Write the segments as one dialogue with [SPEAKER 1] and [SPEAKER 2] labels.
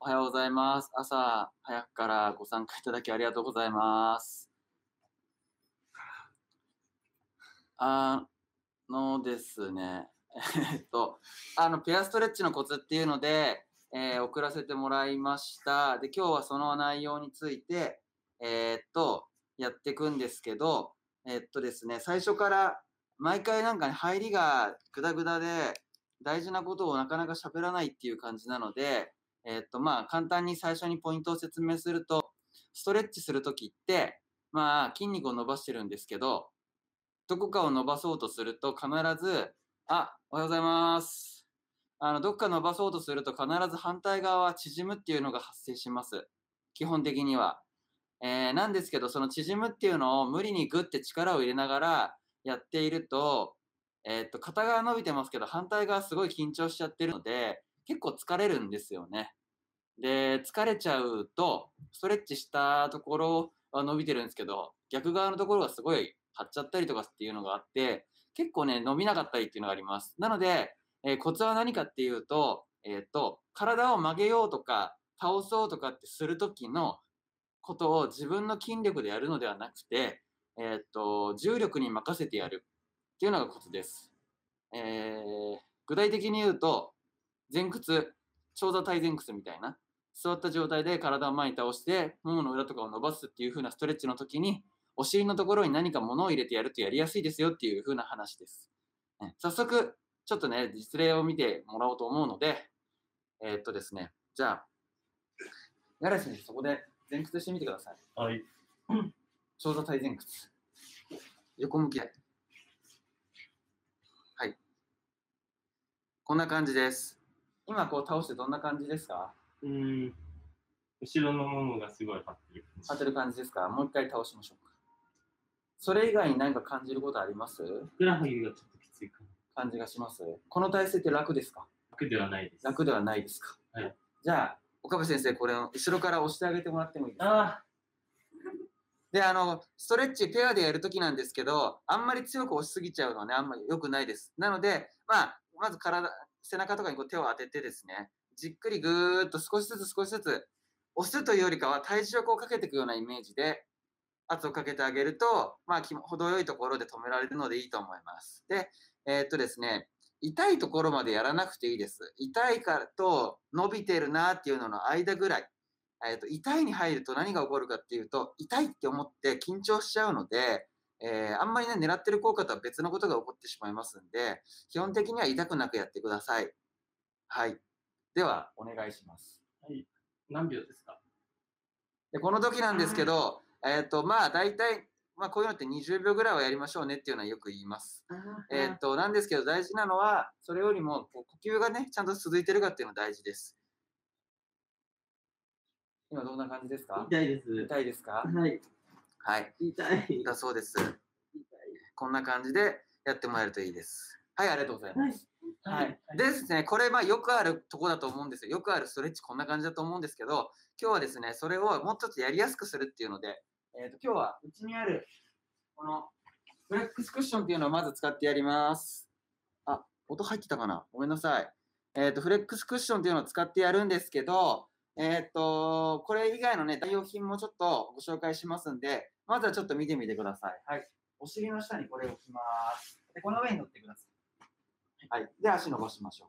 [SPEAKER 1] おはようございます。朝早くからご参加いただきありがとうございます。あのですね、えっと、あの、ペアストレッチのコツっていうので、えー送らせてもらいました。で、今日はその内容について、えーっと、やっていくんですけど、えっとですね、最初から毎回なんかね、入りがグダグダで、大事なことをなかなか喋らないっていう感じなので、えっと、まあ、簡単に最初にポイントを説明すると、ストレッチするときって、まあ、筋肉を伸ばしてるんですけど、どこかを伸ばそうとすると必ず、あ、おはようございます。あの、どっか伸ばそうとすると必ず反対側は縮むっていうのが発生します。基本的には。えーなんですけど、その縮むっていうのを無理にグッて力を入れながらやっていると、えーっと、片側伸びてますけど、反対側すごい緊張しちゃってるので、結構疲れるんですよね。で、疲れちゃうと、ストレッチしたところは伸びてるんですけど、逆側のところがすごい張っちゃったりとかっていうのがあって、結構ね、伸びなかったりっていうのがあります。なので、えーコツは何かっていうと、えーっと、体を曲げようとか、倒そうとかってするときのことを自分の筋力でやるのではなくて、えーっと、重力に任せてやるっていうのがコツです。えー具体的に言うと、前屈、長座体前屈みたいな、座った状態で体を前に倒して、ももの裏とかを伸ばすっていう風なストレッチの時に、お尻のところに何か物を入れてやるとやりやすいですよっていう風な話です。ね早速、ちょっとね、実例を見てもらおうと思うので、えーっとですね、じゃあ、やらしにそこで前屈してみてください。
[SPEAKER 2] はい。
[SPEAKER 1] 長座体前屈。横向きで。はい。こんな感じです。今こう倒してどんな感じですか？
[SPEAKER 2] うーん。後ろのももがすごい張ってる感じ。
[SPEAKER 1] 当てる感じですか？もう一回倒しましょうか。それ以外に何か感じることあります？
[SPEAKER 2] ふくらはぎがちょっときついかな。
[SPEAKER 1] 感じがしますこの体勢って楽ですか？
[SPEAKER 2] 楽ではないです。
[SPEAKER 1] 楽ではないですか？
[SPEAKER 2] はい。
[SPEAKER 1] じゃあ、岡部先生、これを後ろから押してあげてもらってもいいですか？
[SPEAKER 2] あ
[SPEAKER 1] で、あの、ストレッチペアでやるときなんですけど、あんまり強く押しすぎちゃうのはね、あんまり良くないです。なので、まあ、まず体、背中とかにこう手を当ててですね、じっくりぐーっと少しずつ少しずつ、押すというよりかは体重をこうかけていくようなイメージで、圧をかけてあげると、まあ、程よいところで止められるのでいいと思います。で、えーっとですね、痛いところまでやらなくていいです。痛いからと伸びてるなっていうのの間ぐらい。えーと痛いに入ると何が起こるかっていうと、痛いって思って緊張しちゃうので、えーあんまりね、狙ってる効果とは別のことが起こってしまいますんで、基本的には痛くなくやってください。はい。では、お願いします。
[SPEAKER 2] はい。何秒ですか？
[SPEAKER 1] でこの時なんですけど、えっ、と、まあ、大体、まあ、こういうのって20秒ぐらいはやりましょうねっていうのはよく言います。えっ、と、なんですけど、大事なのは、それよりも、こう呼吸がね、ちゃんと続いてるかっていうのが大事です。今どんな感じですか？
[SPEAKER 2] 痛いです。
[SPEAKER 1] 痛いですか？
[SPEAKER 2] はい。
[SPEAKER 1] はい。
[SPEAKER 2] 痛い。
[SPEAKER 1] だそうです。こんな感じでやってもらえるといいです。はい、ありがとうございます。はい。
[SPEAKER 2] はい。
[SPEAKER 1] でですね、これ、まあ、よくあるとこだと思うんですよ。よくあるストレッチこんな感じだと思うんですけど、今日はですね、それをもうちょっとやりやすくするっていうので、えっ、と、今日はうちにある、この、フレックスクッションっていうのをまず使ってやります。あ、音入ってたかな？ごめんなさい。えっ、と、フレックスクッションっていうのを使ってやるんですけど、えっ、と、これ以外のね、代用品もちょっとご紹介しますんで、まずはちょっと見てみてください。はい。お尻の下にこれを置きます。で、この上に乗ってください。はい。で、足伸ばしましょう。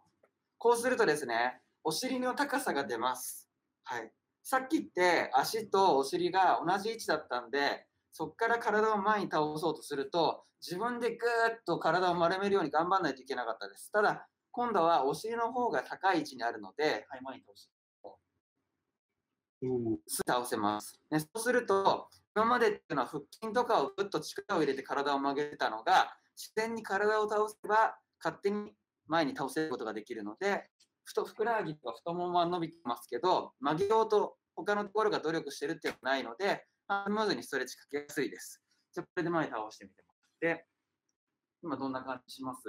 [SPEAKER 1] こうするとですね、お尻の高さが出ます。はい。さっきって足とお尻が同じ位置だったんで、そこから体を前に倒そうとすると、自分でぐーっと体を丸めるように頑張らないといけなかったです。ただ、今度はお尻の方が高い位置にあるので、はい、前に倒し倒せます。ね、そうすると、今までっていうのは腹筋とかをぐっと力を入れて体を曲げてたのが、自然に体を倒せば、勝手に前に倒せることができるので、ふとふくらはぎとか太ももは伸びてますけど、曲げようと他のところが努力してるっていうのはないので、スムーズにストレッチかけやすいです。じゃあ、これで前に倒してみてもらって、今どんな感じします？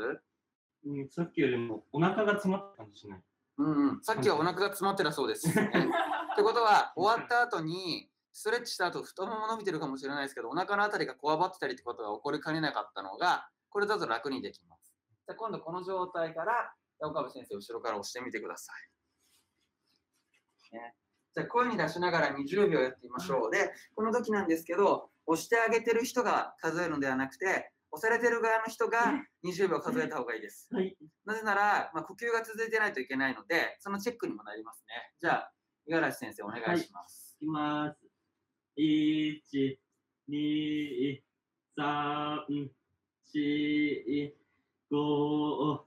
[SPEAKER 2] うん、さっきよりもお腹が詰まった感じしない？
[SPEAKER 1] うんうん、さっきはお腹が詰まってたそうです。ってことは、終わった後に、ストレッチした後、太もも伸びてるかもしれないですけど、お腹のあたりがこわばってたりってことが起こりかねなかったのが、これだと楽にできます。じゃあ今度この状態から、岡部先生、後ろから押してみてください。ね、じゃあ声に出しながら20秒やってみましょう。で、この時なんですけど、押してあげてる人が数えるのではなくて、押されてる側の人が20秒数えた方がいいです。
[SPEAKER 2] はい。
[SPEAKER 1] なぜなら、まあ、呼吸が続いてないといけないので、そのチェックにもなりますね。じゃあ、五十嵐先生、お願いします。
[SPEAKER 2] いきます。一、二、三、四、五、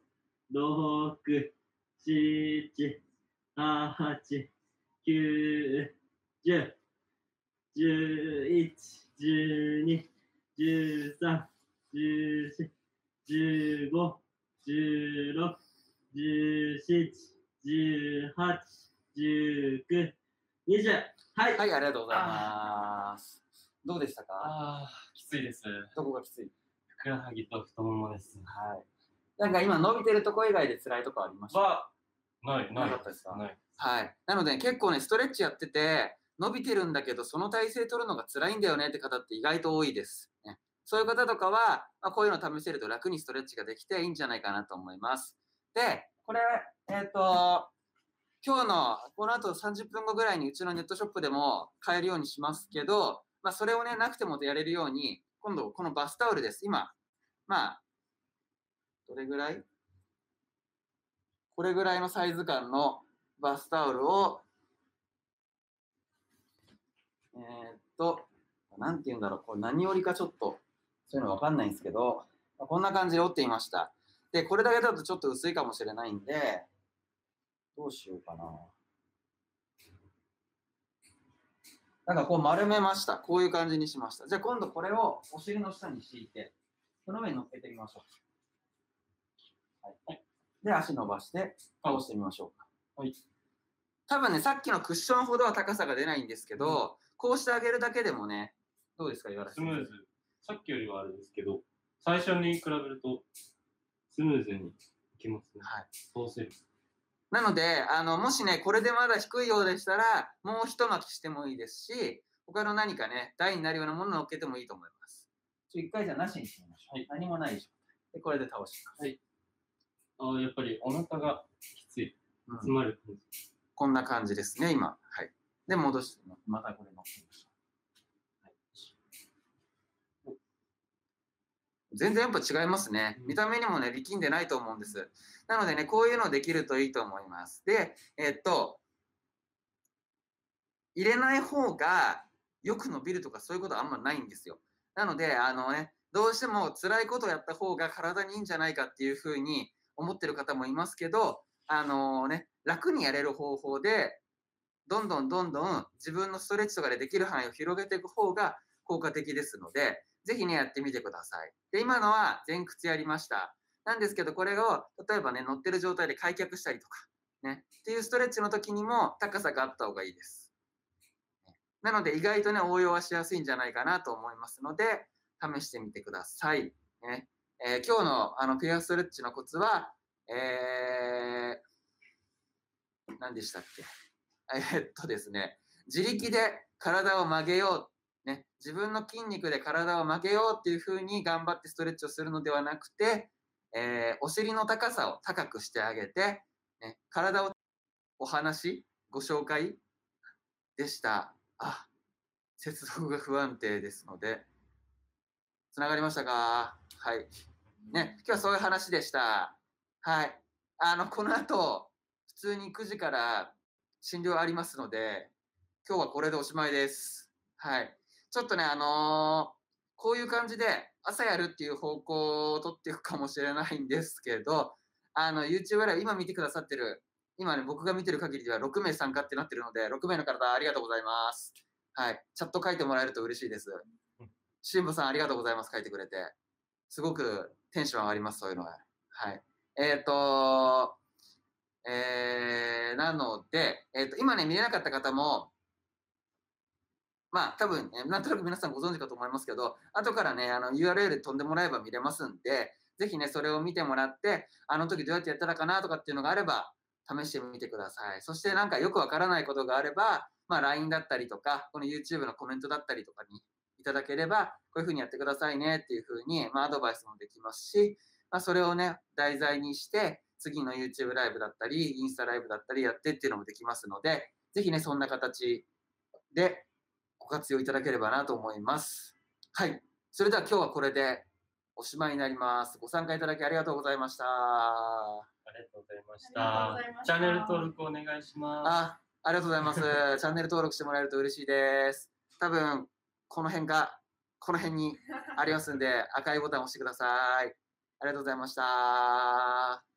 [SPEAKER 2] 六、七、八、九、十、十一、十二、十三、十四、十五、十六、十七、十八、十九、二十。はい。
[SPEAKER 1] はい、ありがとうございます。どうでしたか？
[SPEAKER 2] ああ、きついです。
[SPEAKER 1] どこがきつい？
[SPEAKER 2] ふくらはぎと太ももです。
[SPEAKER 1] はい。なんか今伸びてるとこ以外で辛いとこありました？
[SPEAKER 2] は、ない、ない。
[SPEAKER 1] なかったですか？
[SPEAKER 2] ない。
[SPEAKER 1] はい。なので、結構ね、ストレッチやってて、伸びてるんだけど、その体勢取るのが辛いんだよねって方って意外と多いです。ね、そういう方とかは、まあ、こういうの試せると楽にストレッチができていいんじゃないかなと思います。で、これ、えっ、と、今日のこの後30分後ぐらいにうちのネットショップでも買えるようにしますけど、まあ、それをね、なくてもやれるように、今度このバスタオルです。今、まあ、どれぐらい？これぐらいのサイズ感のバスタオルを、えーっと、なんて言うんだろう、これ何折りかちょっと、そういうのわかんないんですけど、こんな感じで折っていました。で、これだけだとちょっと薄いかもしれないんで、どうしようかな。なんかこう丸めました。こういう感じにしました。じゃあ今度これをお尻の下に敷いて、その上に乗っけてみましょう。はい。で、足伸ばして倒してみましょうか。
[SPEAKER 2] はい。
[SPEAKER 1] 多分ね、さっきのクッションほどは高さが出ないんですけど、こうしてあげるだけでもね、どうですか、岩原さん。
[SPEAKER 2] スムーズ。さっきよりはあれですけど、最初に比べると、スムーズにいきますね。
[SPEAKER 1] はい。
[SPEAKER 2] そうする。
[SPEAKER 1] なので、あの、もしね、これでまだ低いようでしたら、もう一巻きしてもいいですし、他の何かね、台になるようなものを乗っけてもいいと思います。ちょ一回じゃなしにしてみましょう。
[SPEAKER 2] はい
[SPEAKER 1] 何もない状態。で、これで倒します。
[SPEAKER 2] はいああ、やっぱりお腹がきつい。
[SPEAKER 1] うん
[SPEAKER 2] 詰まる感じ。
[SPEAKER 1] こんな感じですね、今。はい。で、戻して、またこれ乗っけましょう。はい全然やっぱ違いますね。見た目にもね、力んでないと思うんです。なのでね、こういうのできるといいと思います。で、えっと、入れない方がよく伸びるとかそういうことはあんまないんですよ。なので、あのね、どうしても辛いことをやった方が体にいいんじゃないかっていうふうに思ってる方もいますけど、あのね、楽にやれる方法で、どんどんどんどん自分のストレッチとかでできる範囲を広げていく方が効果的ですので、ぜひね、やってみてください。で、今のは前屈やりました。なんですけど、これを、例えばね、乗ってる状態で開脚したりとか、ね、っていうストレッチの時にも高さがあった方がいいです。なので、意外とね、応用はしやすいんじゃないかなと思いますので、試してみてください。ねえー今日のあのピアストレッチのコツは、えー、何でしたっけ？えーっとですね、自力で体を曲げよう、ね、自分の筋肉で体を曲げようっていう風に頑張ってストレッチをするのではなくて、えーお尻の高さを高くしてあげて、ね、体をお話、ご紹介でした。あ、接続が不安定ですので、つながりましたか？はい。ね、今日はそういう話でした。はい。あの、この後、普通に9時から診療ありますので、今日はこれでおしまいです。はい。ちょっとね、あのーこういう感じで朝やるっていう方向を取っていくかもしれないんですけど、あの、YouTube ライブ今見てくださってる、今ね、僕が見てる限りでは6名参加ってなってるので、6名の方ありがとうございます。はい。チャット書いてもらえると嬉しいです。辛坊さんありがとうございます。書いてくれて。すごくテンション上がります、そういうのは。はい。えっ、とえー、なので、えっ、と、今ね、見れなかった方も、まあ、多分、ね、なんとなく皆さんご存知かと思いますけど、後からね、あの URL 飛んでもらえば見れますんで、ぜひね、それを見てもらって、あの時どうやってやったらかなとかっていうのがあれば、試してみてください。そしてなんかよくわからないことがあれば、まあ LINE だったりとか、この YouTube のコメントだったりとかにいただければ、こういうふうにやってくださいねっていうふうに、まあアドバイスもできますし、まあそれをね、題材にして、次の YouTube ライブだったり、インスタライブだったりやってっていうのもできますので、ぜひね、そんな形でご活用いただければなと思います。はい。それでは今日はこれでおしまいになります。ご参加いただきありがとうございました。
[SPEAKER 3] ありがとうございました
[SPEAKER 2] たチャンネル登録お願いします
[SPEAKER 1] あ、ありがとうございます。チャンネル登録してもらえると嬉しいです。多分、この辺か、この辺にありますんで、赤いボタンを押してください。ありがとうございました。